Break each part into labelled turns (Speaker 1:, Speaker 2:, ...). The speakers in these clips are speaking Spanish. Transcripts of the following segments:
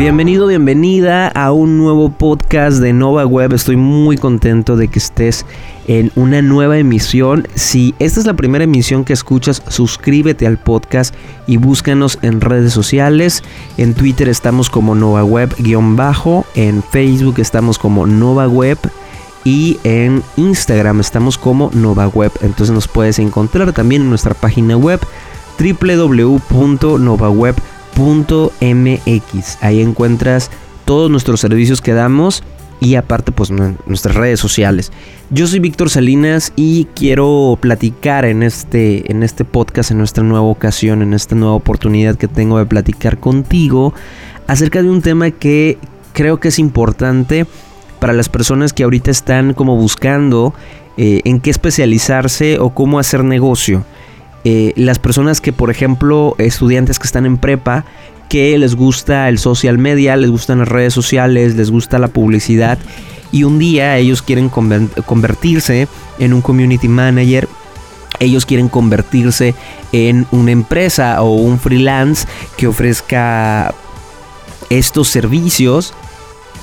Speaker 1: Bienvenido, bienvenida a un nuevo podcast de Nova Web. Estoy muy contento de que estés en una nueva emisión. Si esta es la primera emisión que escuchas, suscríbete al podcast y búscanos en redes sociales. En Twitter estamos como Nova Web-bajo, en Facebook estamos como Nova Web y en Instagram estamos como Nova Web. Entonces nos puedes encontrar también en nuestra página web www.novaweb.com .mx. Ahí encuentras todos nuestros servicios que damos y aparte pues nuestras redes sociales. Yo soy Víctor Salinas y quiero platicar en este, en este podcast, en nuestra nueva ocasión, en esta nueva oportunidad que tengo de platicar contigo acerca de un tema que creo que es importante para las personas que ahorita están como buscando eh, en qué especializarse o cómo hacer negocio. Eh, las personas que, por ejemplo, estudiantes que están en prepa, que les gusta el social media, les gustan las redes sociales, les gusta la publicidad y un día ellos quieren convertirse en un community manager, ellos quieren convertirse en una empresa o un freelance que ofrezca estos servicios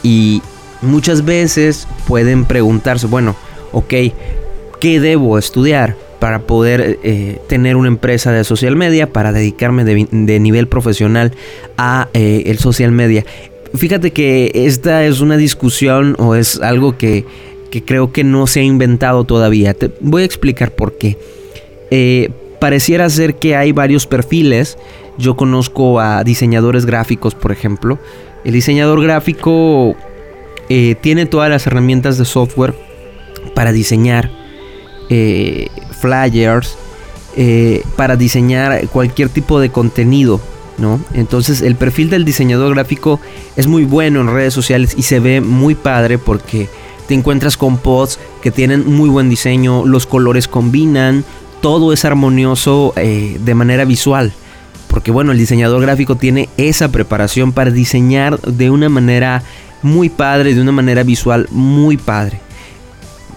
Speaker 1: y muchas veces pueden preguntarse, bueno, ok, ¿qué debo estudiar? Para poder eh, tener una empresa de social media, para dedicarme de, nivel profesional a eh, el social media. Fíjate que esta es una discusión o es algo que, creo que no se ha inventado todavía. Te voy a explicar por qué. Eh, pareciera ser que hay varios perfiles. Yo conozco a diseñadores gráficos, por ejemplo. El diseñador gráfico tiene todas las herramientas de software para diseñar eh, flyers, eh, para diseñar cualquier tipo de contenido. ¿no? Entonces el perfil del diseñador gráfico es muy bueno en redes sociales y se ve muy padre porque te encuentras con posts que tienen muy buen diseño, los colores combinan, todo es armonioso eh, de manera visual. Porque bueno, el diseñador gráfico tiene esa preparación para diseñar de una manera muy padre, de una manera visual muy padre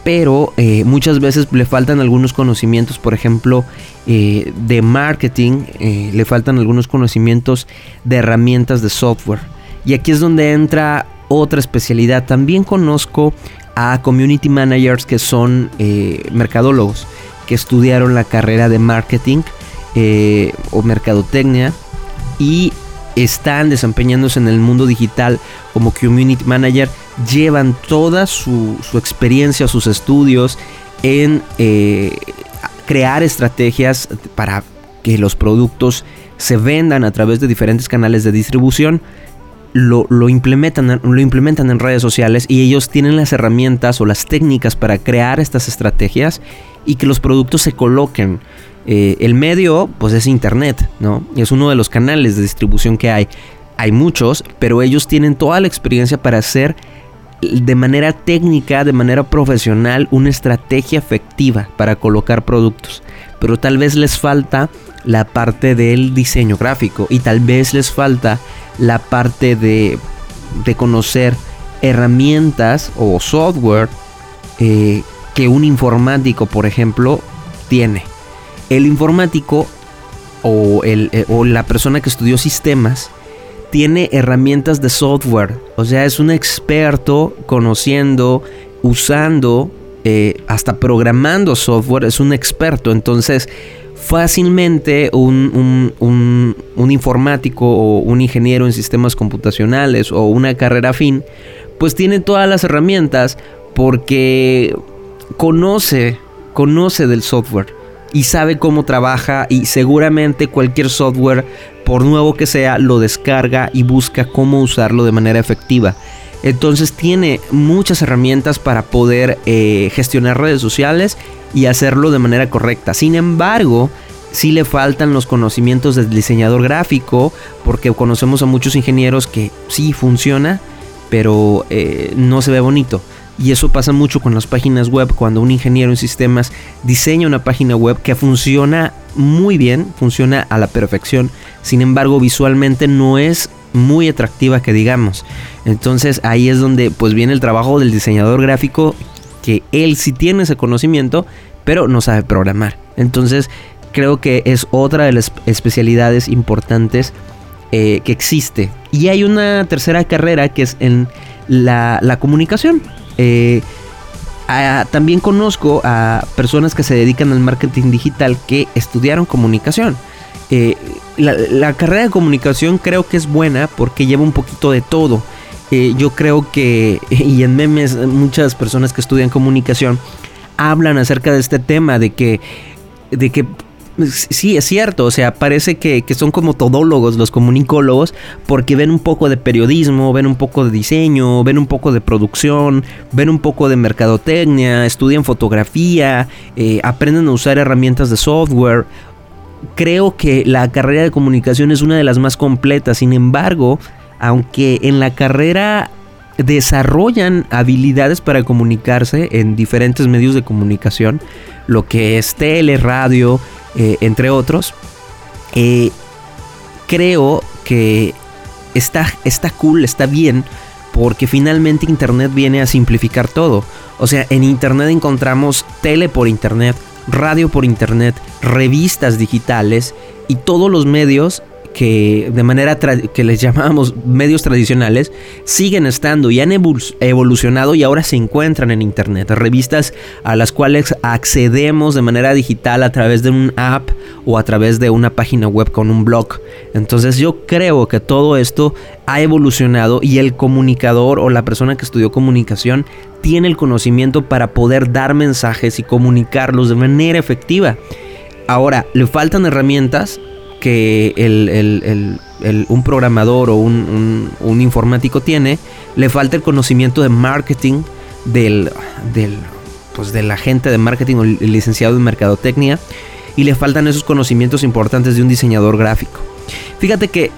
Speaker 1: pero eh, muchas veces le faltan algunos conocimientos, por ejemplo, eh, de marketing, eh, le faltan algunos conocimientos de herramientas de software. Y aquí es donde entra otra especialidad. También conozco a community managers que son mercadólogos, que estudiaron la carrera de marketing o mercadotecnia y están desempeñándose en el mundo digital como community manager llevan toda su, experiencia, sus estudios en eh, crear estrategias para que los productos se vendan a través de diferentes canales de distribución. Lo, implementan, lo implementan en redes sociales y ellos tienen las herramientas o las técnicas para crear estas estrategias y que los productos se coloquen. Eh, el medio, pues es Internet, ¿no? Es uno de los canales de distribución que hay. Hay muchos, pero ellos tienen toda la experiencia para hacer de manera técnica, de manera profesional, una estrategia efectiva para colocar productos. Pero tal vez les falta la parte del diseño gráfico y tal vez les falta la parte de, de conocer herramientas o software eh, que un informático, por ejemplo, tiene. El informático o, el, eh, o la persona que estudió sistemas tiene herramientas de software. O sea, es un experto conociendo, usando, eh, hasta programando software. Es un experto. Entonces, fácilmente un, un, informático o un ingeniero en sistemas computacionales o una carrera fin, pues tiene todas las herramientas porque conoce, conoce del software y sabe cómo trabaja y seguramente cualquier software, por nuevo que sea, lo descarga y busca cómo usarlo de manera efectiva. Entonces tiene muchas herramientas para poder eh, gestionar redes sociales y hacerlo de manera correcta. Sin embargo, sí le faltan los conocimientos del diseñador gráfico, porque conocemos a muchos ingenieros que sí funciona, pero eh, no se ve bonito. Y eso pasa mucho con las páginas web, cuando un ingeniero en sistemas diseña una página web que funciona muy bien, funciona a la perfección, sin embargo visualmente no es muy atractiva que digamos. Entonces ahí es donde pues viene el trabajo del diseñador gráfico, que él sí tiene ese conocimiento, pero no sabe programar. Entonces creo que es otra de las especialidades importantes eh, que existe. Y hay una tercera carrera que es en la, comunicación. Eh, también conozco a personas que se dedican al marketing digital que estudiaron comunicación. Eh, la, carrera de comunicación creo que es buena porque lleva un poquito de todo. yo creo que, y en memes, muchas personas que estudian comunicación hablan acerca de este tema, de que, de que sí, es cierto, o sea, parece que, son como todólogos los comunicólogos porque ven un poco de periodismo, ven un poco de diseño, ven un poco de producción, ven un poco de mercadotecnia, estudian fotografía, eh, aprenden a usar herramientas de software. Creo que la carrera de comunicación es una de las más completas, sin embargo, aunque en la carrera desarrollan habilidades para comunicarse en diferentes medios de comunicación, lo que es tele, radio, eh, entre otros. Eh, creo que está, está cool, está bien, porque finalmente Internet viene a simplificar todo. O sea, en Internet encontramos tele por Internet, radio por Internet, revistas digitales y todos los medios que de manera que les llamamos medios tradicionales siguen estando y han evolucionado y ahora se encuentran en internet. Revistas a las cuales accedemos de manera digital a través de un app o a través de una página web con un blog. Entonces yo creo que todo esto ha evolucionado y el comunicador o la persona que estudió comunicación tiene el conocimiento para poder dar mensajes y comunicarlos de manera efectiva. Ahora, le faltan herramientas que el, un programador o un, informático tiene, le falta el conocimiento de marketing del, del, pues de la gente de marketing o el licenciado en mercadotecnia y le faltan esos conocimientos importantes de un diseñador gráfico. Fíjate que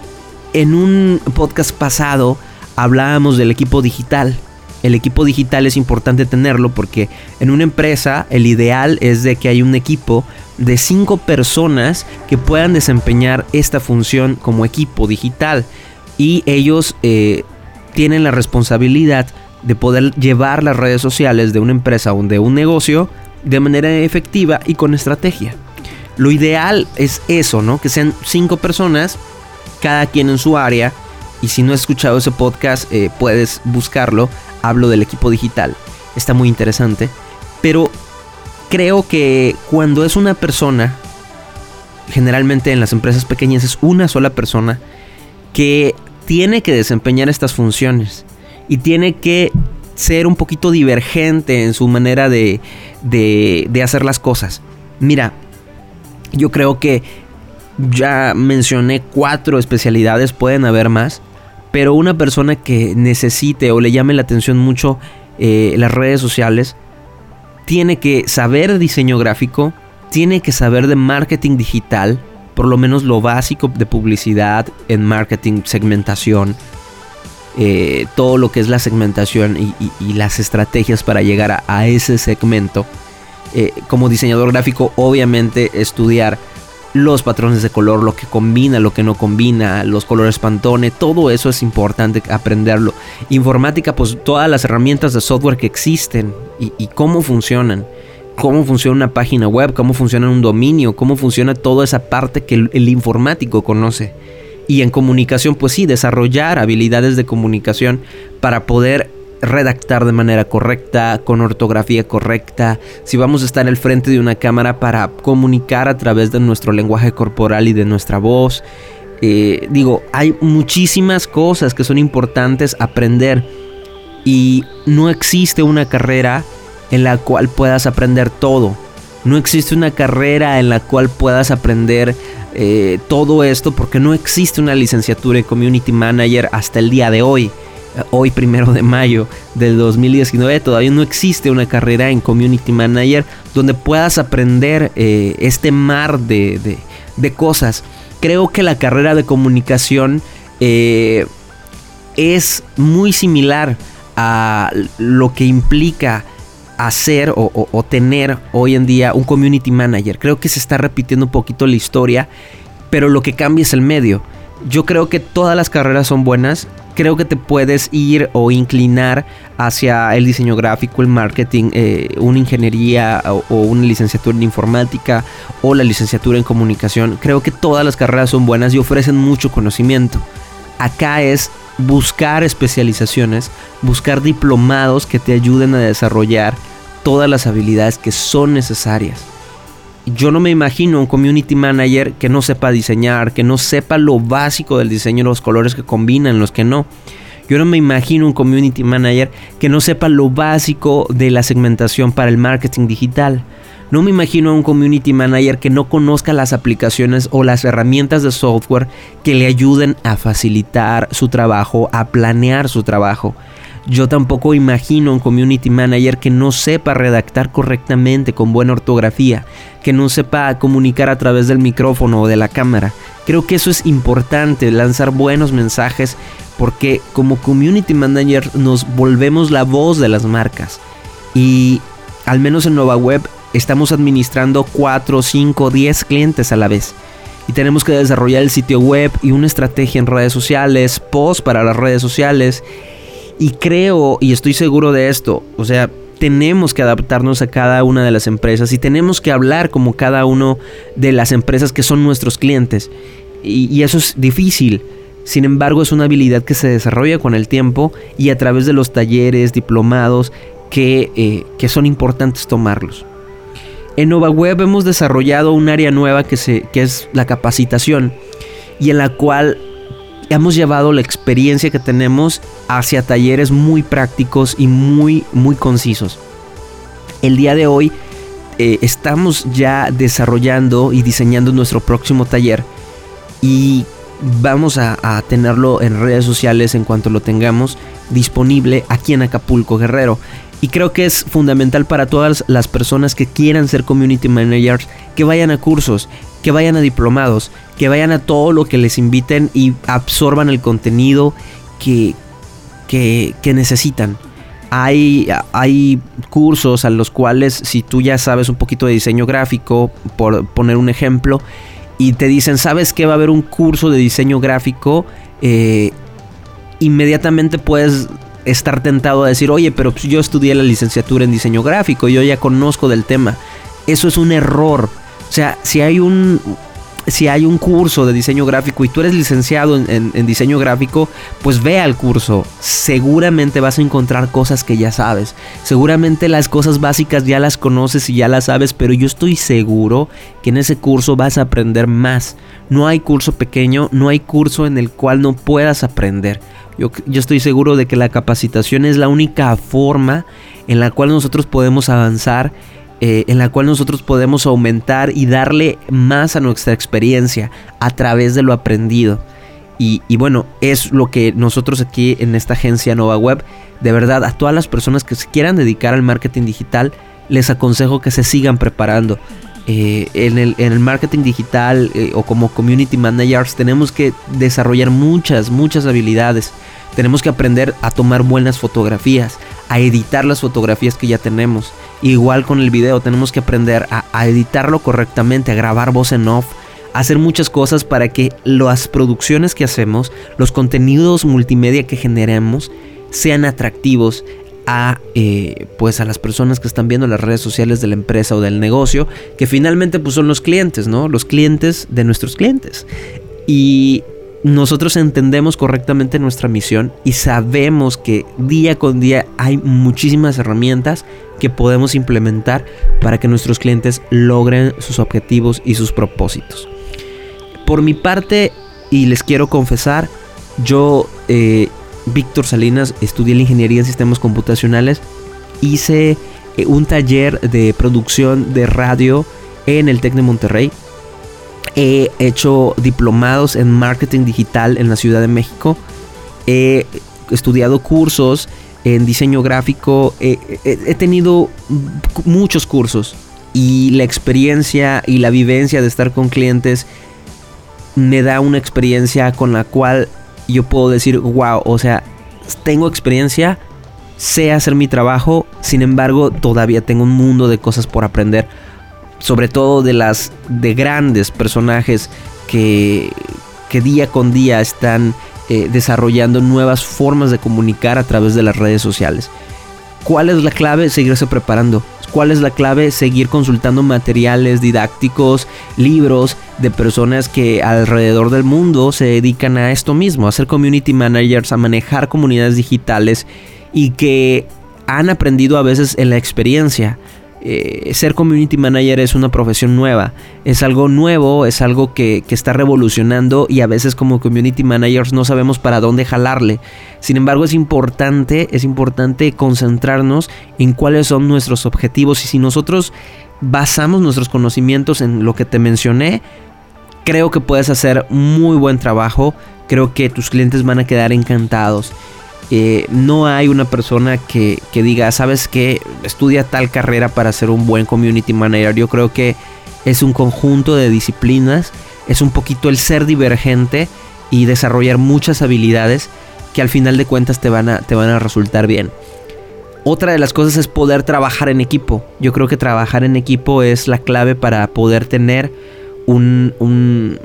Speaker 1: en un podcast pasado hablábamos del equipo digital. El equipo digital es importante tenerlo porque en una empresa el ideal es de que hay un equipo de cinco personas que puedan desempeñar esta función como equipo digital y ellos eh, tienen la responsabilidad de poder llevar las redes sociales de una empresa o de un negocio de manera efectiva y con estrategia. Lo ideal es eso, ¿no? Que sean cinco personas, cada quien en su área. Y si no has escuchado ese podcast, eh, puedes buscarlo. Hablo del equipo digital. Está muy interesante. Pero creo que cuando es una persona, generalmente en las empresas pequeñas es una sola persona que tiene que desempeñar estas funciones y tiene que ser un poquito divergente en su manera de, de, hacer las cosas. Mira, yo creo que ya mencioné cuatro especialidades, pueden haber más, pero una persona que necesite o le llame la atención mucho eh, las redes sociales, tiene que saber diseño gráfico, tiene que saber de marketing digital, por lo menos lo básico de publicidad en marketing, segmentación, eh, todo lo que es la segmentación y, las estrategias para llegar a, ese segmento. Eh, como diseñador gráfico, obviamente estudiar los patrones de color, lo que combina, lo que no combina, los colores Pantone, todo eso es importante aprenderlo. Informática, pues todas las herramientas de software que existen y, cómo funcionan. Cómo funciona una página web, cómo funciona un dominio, cómo funciona toda esa parte que el informático conoce. Y en comunicación, pues sí, desarrollar habilidades de comunicación para poder redactar de manera correcta, con ortografía correcta, si vamos a estar al frente de una cámara para comunicar a través de nuestro lenguaje corporal y de nuestra voz. Eh, digo, hay muchísimas cosas que son importantes aprender y no existe una carrera en la cual puedas aprender todo. No existe una carrera en la cual puedas aprender eh, todo esto porque no existe una licenciatura en Community Manager hasta el día de hoy hoy primero de mayo del 2019 todavía no existe una carrera en Community Manager donde puedas aprender eh, este mar de, cosas. Creo que la carrera de comunicación eh, es muy similar a lo que implica hacer o, tener hoy en día un community manager. Creo que se está repitiendo un poquito la historia, pero lo que cambia es el medio. Yo creo que todas las carreras son buenas creo que te puedes ir o inclinar hacia el diseño gráfico, el marketing, eh, una ingeniería o, o, una licenciatura en informática o la licenciatura en comunicación. Creo que todas las carreras son buenas y ofrecen mucho conocimiento. Acá es buscar especializaciones, buscar diplomados que te ayuden a desarrollar todas las habilidades que son necesarias yo no me imagino un community manager que no sepa diseñar, que no sepa lo básico del diseño, los colores que combinan, los que no. Yo no me imagino un community manager que no sepa lo básico de la segmentación para el marketing digital. No me imagino un community manager que no conozca las aplicaciones o las herramientas de software que le ayuden a facilitar su trabajo, a planear su trabajo. Yo tampoco imagino un community manager que no sepa redactar correctamente con buena ortografía, que no sepa comunicar a través del micrófono o de la cámara. Creo que eso es importante, lanzar buenos mensajes, porque como community manager nos volvemos la voz de las marcas. Y al menos en Nova Web estamos administrando 4, 5, 10 clientes a la vez. Y tenemos que desarrollar el sitio web y una estrategia en redes sociales, post para las redes sociales y creo y estoy seguro de esto, o sea, tenemos que adaptarnos a cada una de las empresas y tenemos que hablar como cada uno de las empresas que son nuestros clientes. Y, eso es difícil. Sin embargo, es una habilidad que se desarrolla con el tiempo y a través de los talleres, diplomados, que, eh, que son importantes tomarlos. En NovaWeb hemos desarrollado un área nueva que, se, que es la capacitación y en la cual hemos llevado la experiencia que tenemos hacia talleres muy prácticos y muy, muy concisos. El día de hoy eh, estamos ya desarrollando y diseñando nuestro próximo taller y vamos a, a, tenerlo en redes sociales en cuanto lo tengamos disponible aquí en Acapulco Guerrero. Y creo que es fundamental para todas las personas que quieran ser community managers que vayan a cursos, que vayan a diplomados, que vayan a todo lo que les inviten y absorban el contenido que, que, necesitan. Hay, hay, cursos a los cuales si tú ya sabes un poquito de diseño gráfico, por poner un ejemplo, y te dicen, ¿sabes que va a haber un curso de diseño gráfico? Eh, inmediatamente puedes estar tentado a decir, oye, pero yo estudié la licenciatura en diseño gráfico, yo ya conozco del tema. Eso es un error. O sea, si hay un, si hay un curso de diseño gráfico y tú eres licenciado en, diseño gráfico, pues ve al curso. Seguramente vas a encontrar cosas que ya sabes. Seguramente las cosas básicas ya las conoces y ya las sabes, pero yo estoy seguro que en ese curso vas a aprender más. No hay curso pequeño, no hay curso en el cual no puedas aprender. Yo, estoy seguro de que la capacitación es la única forma en la cual nosotros podemos avanzar eh, en la cual nosotros podemos aumentar y darle más a nuestra experiencia a través de lo aprendido. Y, bueno, es lo que nosotros aquí en esta agencia Nova Web, de verdad, a todas las personas que se quieran dedicar al marketing digital, les aconsejo que se sigan preparando. Eh, en, el, marketing digital eh, o como community managers tenemos que desarrollar muchas, muchas habilidades. Tenemos que aprender a tomar buenas fotografías, a editar las fotografías que ya tenemos. Igual con el video, tenemos que aprender a, editarlo correctamente, a grabar voz en off, a hacer muchas cosas para que las producciones que hacemos, los contenidos multimedia que generemos, sean atractivos a eh, pues a las personas que están viendo las redes sociales de la empresa o del negocio que finalmente pues son los clientes no los clientes de nuestros clientes y nosotros entendemos correctamente nuestra misión y sabemos que día con día hay muchísimas herramientas que podemos implementar para que nuestros clientes logren sus objetivos y sus propósitos. Por mi parte, y les quiero confesar, yo, eh, Víctor Salinas, estudié la ingeniería en sistemas computacionales, hice eh, un taller de producción de radio en el TEC de Monterrey He hecho diplomados en marketing digital en la Ciudad de México. He estudiado cursos en diseño gráfico. He, tenido muchos cursos. Y la experiencia y la vivencia de estar con clientes me da una experiencia con la cual yo puedo decir, wow, o sea, tengo experiencia, sé hacer mi trabajo, sin embargo, todavía tengo un mundo de cosas por aprender sobre todo de las de grandes personajes que, que día con día están eh, desarrollando nuevas formas de comunicar a través de las redes sociales. ¿Cuál es la clave? Seguirse preparando. ¿Cuál es la clave? Seguir consultando materiales didácticos, libros de personas que alrededor del mundo se dedican a esto mismo, a ser community managers, a manejar comunidades digitales y que han aprendido a veces en la experiencia. Eh, ser community manager es una profesión nueva, es algo nuevo, es algo que, que, está revolucionando y a veces como community managers no sabemos para dónde jalarle. Sin embargo es importante, es importante concentrarnos en cuáles son nuestros objetivos y si nosotros basamos nuestros conocimientos en lo que te mencioné, creo que puedes hacer muy buen trabajo, creo que tus clientes van a quedar encantados. No hay una persona que, diga, sabes que estudia tal carrera para ser un buen community manager. Yo creo que es un conjunto de disciplinas, es un poquito el ser divergente y desarrollar muchas habilidades que al final de cuentas te van a, te van a resultar bien. Otra de las cosas es poder trabajar en equipo. Yo creo que trabajar en equipo es la clave para poder tener un,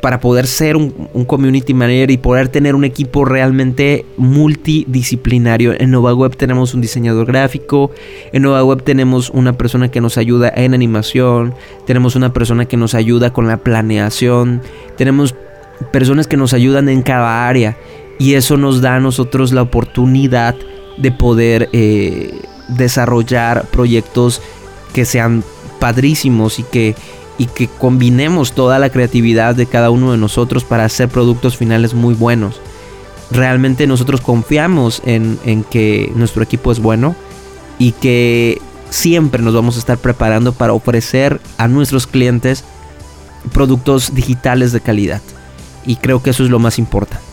Speaker 1: para poder ser un, community manager y poder tener un equipo realmente multidisciplinario. En Nova Web tenemos un diseñador gráfico, en Nova Web tenemos una persona que nos ayuda en animación, tenemos una persona que nos ayuda con la planeación, tenemos personas que nos ayudan en cada área y eso nos da a nosotros la oportunidad de poder eh, desarrollar proyectos que sean padrísimos y que y que combinemos toda la creatividad de cada uno de nosotros para hacer productos finales muy buenos. Realmente nosotros confiamos en, que nuestro equipo es bueno y que siempre nos vamos a estar preparando para ofrecer a nuestros clientes productos digitales de calidad. Y creo que eso es lo más importante.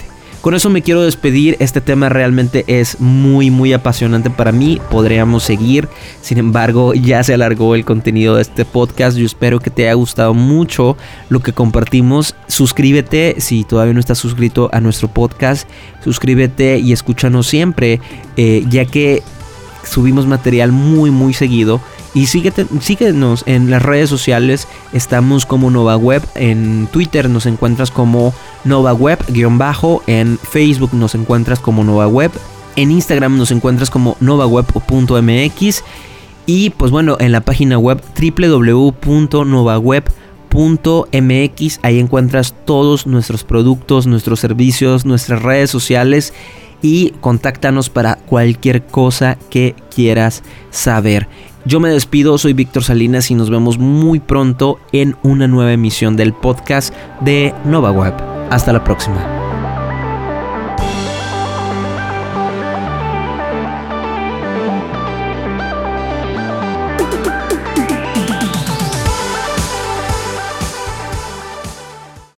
Speaker 1: Con eso me quiero despedir. Este tema realmente es muy, muy apasionante para mí. Podríamos seguir. Sin embargo, ya se alargó el contenido de este podcast. Yo espero que te haya gustado mucho lo que compartimos. Suscríbete si todavía no estás suscrito a nuestro podcast. Suscríbete y escúchanos siempre, eh, ya que subimos material muy, muy seguido. Y síguenos en las redes sociales. Estamos como Nova Web. En Twitter nos encuentras como Nova Web-bajo. En Facebook nos encuentras como Nova Web. En Instagram nos encuentras como novaweb.mx. Y pues bueno, en la página web www.novaweb.mx. Ahí encuentras todos nuestros productos, nuestros servicios, nuestras redes sociales y contáctanos para cualquier cosa que quieras saber. Yo me despido, soy Víctor Salinas y nos vemos muy pronto en una nueva emisión del podcast de Nova Web. Hasta la próxima.